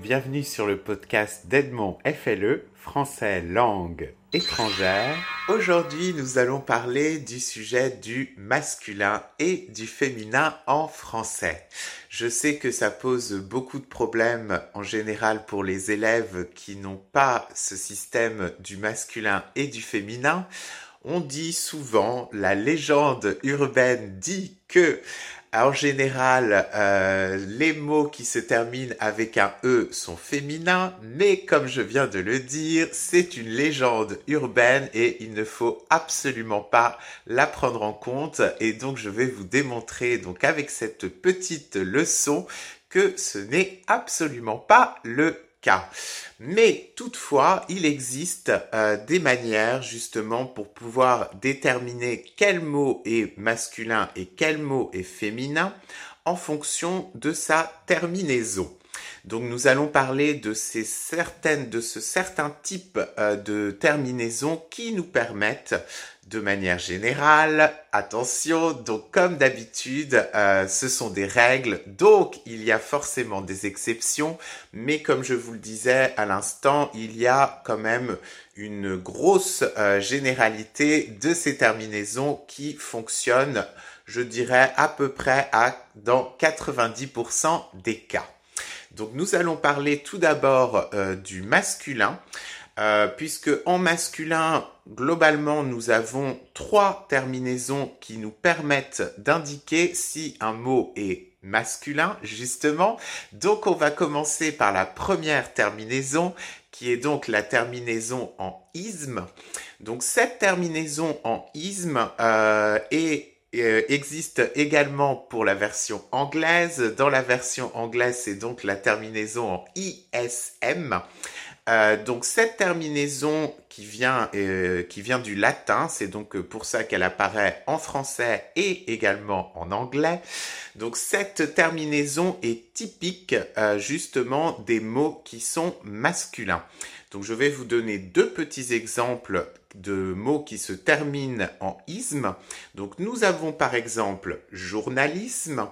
bienvenue sur le podcast d'Edmond FLE, français langue étrangère. Aujourd'hui, nous allons parler du sujet du masculin et du féminin en français. Je sais que ça pose beaucoup de problèmes en général pour les élèves qui n'ont pas ce système du masculin et du féminin. On dit souvent, la légende urbaine dit que en général, euh, les mots qui se terminent avec un E sont féminins, mais comme je viens de le dire, c'est une légende urbaine et il ne faut absolument pas la prendre en compte. Et donc, je vais vous démontrer, donc avec cette petite leçon, que ce n'est absolument pas le mais toutefois, il existe euh, des manières justement pour pouvoir déterminer quel mot est masculin et quel mot est féminin en fonction de sa terminaison. Donc nous allons parler de ces certaines, de ce certain type euh, de terminaison qui nous permettent de manière générale, attention, donc comme d'habitude, euh, ce sont des règles, donc il y a forcément des exceptions, mais comme je vous le disais à l'instant, il y a quand même une grosse euh, généralité de ces terminaisons qui fonctionnent, je dirais, à peu près à, dans 90% des cas. Donc nous allons parler tout d'abord euh, du masculin. Euh, puisque en masculin, globalement, nous avons trois terminaisons qui nous permettent d'indiquer si un mot est masculin, justement. Donc, on va commencer par la première terminaison, qui est donc la terminaison en isme. Donc, cette terminaison en isme euh, euh, existe également pour la version anglaise. Dans la version anglaise, c'est donc la terminaison en ISM. Euh, donc cette terminaison qui vient, euh, qui vient du latin, c'est donc pour ça qu'elle apparaît en français et également en anglais. Donc cette terminaison est typique justement des mots qui sont masculins. Donc je vais vous donner deux petits exemples de mots qui se terminent en isme. Donc nous avons par exemple journalisme.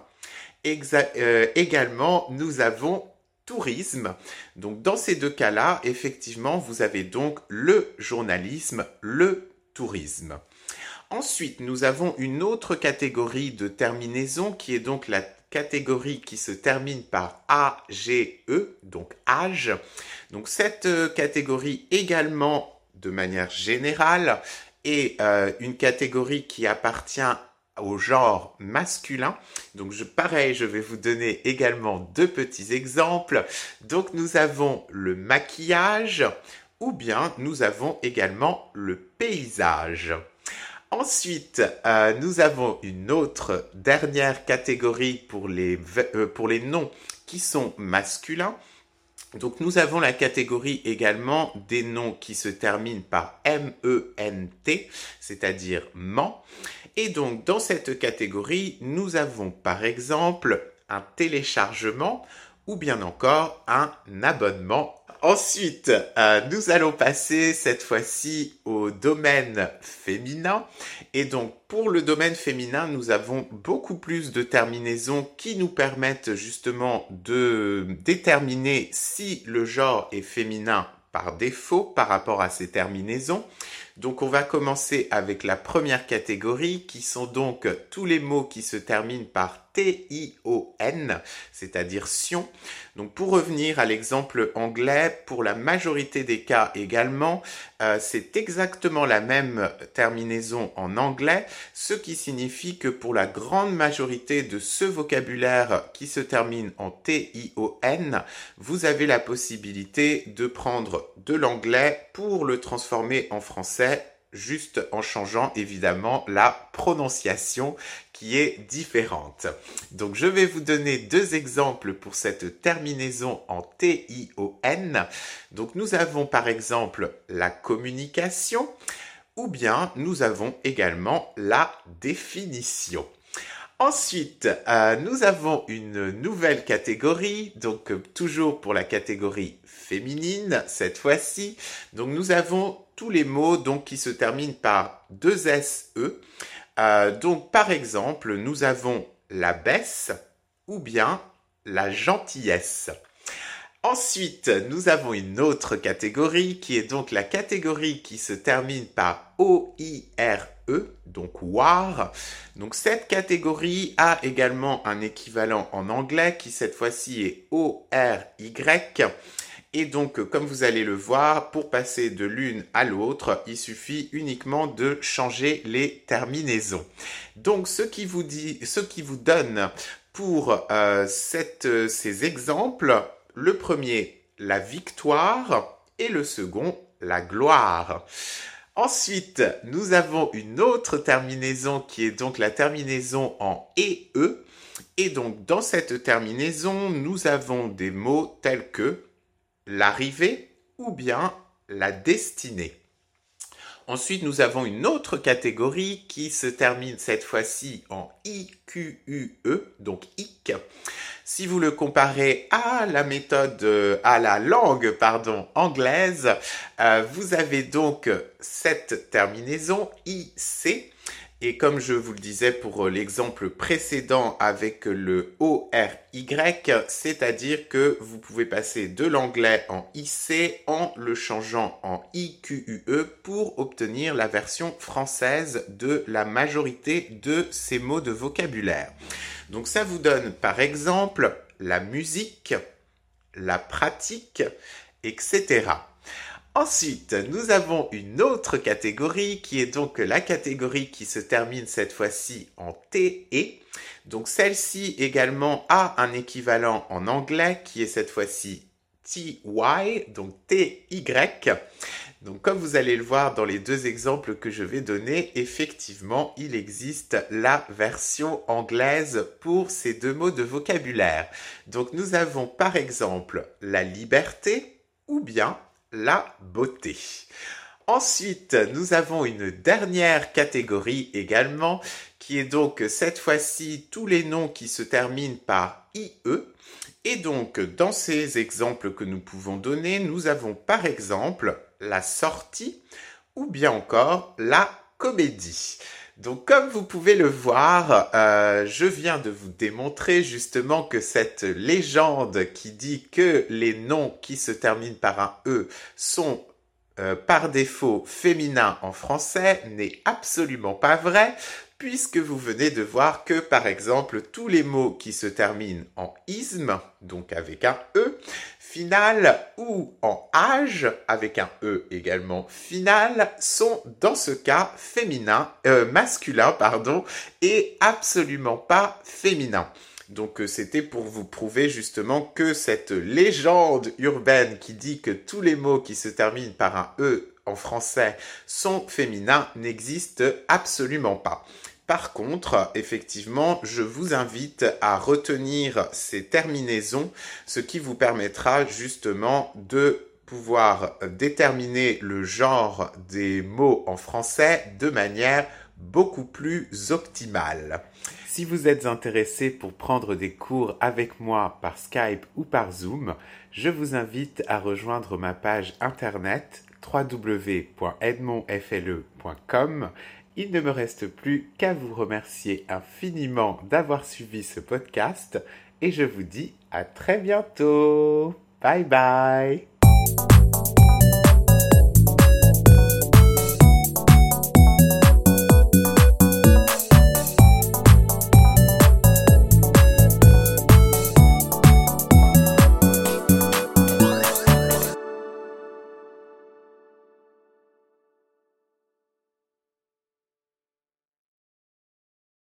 également, nous avons tourisme. Donc dans ces deux cas-là, effectivement, vous avez donc le journalisme, le tourisme. Ensuite, nous avons une autre catégorie de terminaison qui est donc la catégorie qui se termine par AGE, donc âge. Donc cette euh, catégorie également, de manière générale, est euh, une catégorie qui appartient au genre masculin. Donc pareil, je vais vous donner également deux petits exemples. Donc nous avons le maquillage ou bien nous avons également le paysage. Ensuite, euh, nous avons une autre dernière catégorie pour les, euh, pour les noms qui sont masculins. Donc nous avons la catégorie également des noms qui se terminent par M-E-N-T, c'est-à-dire ment. Et donc dans cette catégorie, nous avons par exemple un téléchargement ou bien encore un abonnement. Ensuite, euh, nous allons passer cette fois-ci au domaine féminin. Et donc, pour le domaine féminin, nous avons beaucoup plus de terminaisons qui nous permettent justement de déterminer si le genre est féminin par défaut par rapport à ces terminaisons. Donc on va commencer avec la première catégorie qui sont donc tous les mots qui se terminent par T-I-O-N, c'est-à-dire sion. Donc pour revenir à l'exemple anglais, pour la majorité des cas également, euh, c'est exactement la même terminaison en anglais, ce qui signifie que pour la grande majorité de ce vocabulaire qui se termine en T-I-O-N, vous avez la possibilité de prendre de l'anglais pour le transformer en français juste en changeant évidemment la prononciation qui est différente. Donc je vais vous donner deux exemples pour cette terminaison en T-I-O-N. Donc nous avons par exemple la communication ou bien nous avons également la définition. Ensuite, euh, nous avons une nouvelle catégorie, donc euh, toujours pour la catégorie féminine cette fois-ci. Donc nous avons tous les mots qui se terminent par deux SE. Euh, donc par exemple, nous avons la baisse ou bien la gentillesse. Ensuite, nous avons une autre catégorie qui est donc la catégorie qui se termine par O-I-R-E, donc WAR. Donc cette catégorie a également un équivalent en anglais qui cette fois-ci est O-R-Y. Et donc, comme vous allez le voir, pour passer de l'une à l'autre, il suffit uniquement de changer les terminaisons. Donc, ce qui vous dit, ce qui vous donne pour euh, ces exemples, le premier, la victoire, et le second, la gloire. Ensuite, nous avons une autre terminaison qui est donc la terminaison en EE. Et donc, dans cette terminaison, nous avons des mots tels que l'arrivée ou bien la destinée. Ensuite, nous avons une autre catégorie qui se termine cette fois-ci en IQUE, donc IC. Si vous le comparez à la méthode, euh, à la langue, pardon, anglaise, euh, vous avez donc cette terminaison IC et comme je vous le disais pour euh, l'exemple précédent avec le ORY, c'est-à-dire que vous pouvez passer de l'anglais en IC en le changeant en IQUE pour obtenir la version française de la majorité de ces mots de vocabulaire. Donc ça vous donne par exemple la musique, la pratique, etc. Ensuite, nous avons une autre catégorie qui est donc la catégorie qui se termine cette fois-ci en TE. Donc celle-ci également a un équivalent en anglais qui est cette fois-ci TY, donc TY. Donc comme vous allez le voir dans les deux exemples que je vais donner, effectivement, il existe la version anglaise pour ces deux mots de vocabulaire. Donc nous avons par exemple la liberté ou bien la beauté. Ensuite, nous avons une dernière catégorie également, qui est donc cette fois-ci tous les noms qui se terminent par IE. Et donc, dans ces exemples que nous pouvons donner, nous avons par exemple la sortie ou bien encore la comédie. Donc comme vous pouvez le voir, euh, je viens de vous démontrer justement que cette légende qui dit que les noms qui se terminent par un E sont euh, par défaut féminins en français n'est absolument pas vrai puisque vous venez de voir que par exemple tous les mots qui se terminent en isme, donc avec un E, final ou en âge avec un E également final sont dans ce cas féminin, euh, masculin pardon, et absolument pas féminin. Donc euh, c'était pour vous prouver justement que cette légende urbaine qui dit que tous les mots qui se terminent par un E français sont féminins n'existe absolument pas. Par contre, effectivement, je vous invite à retenir ces terminaisons, ce qui vous permettra justement de pouvoir déterminer le genre des mots en français de manière beaucoup plus optimale. Si vous êtes intéressé pour prendre des cours avec moi par Skype ou par Zoom, je vous invite à rejoindre ma page internet www.edmondfle.com il ne me reste plus qu'à vous remercier infiniment d'avoir suivi ce podcast et je vous dis à très bientôt. Bye bye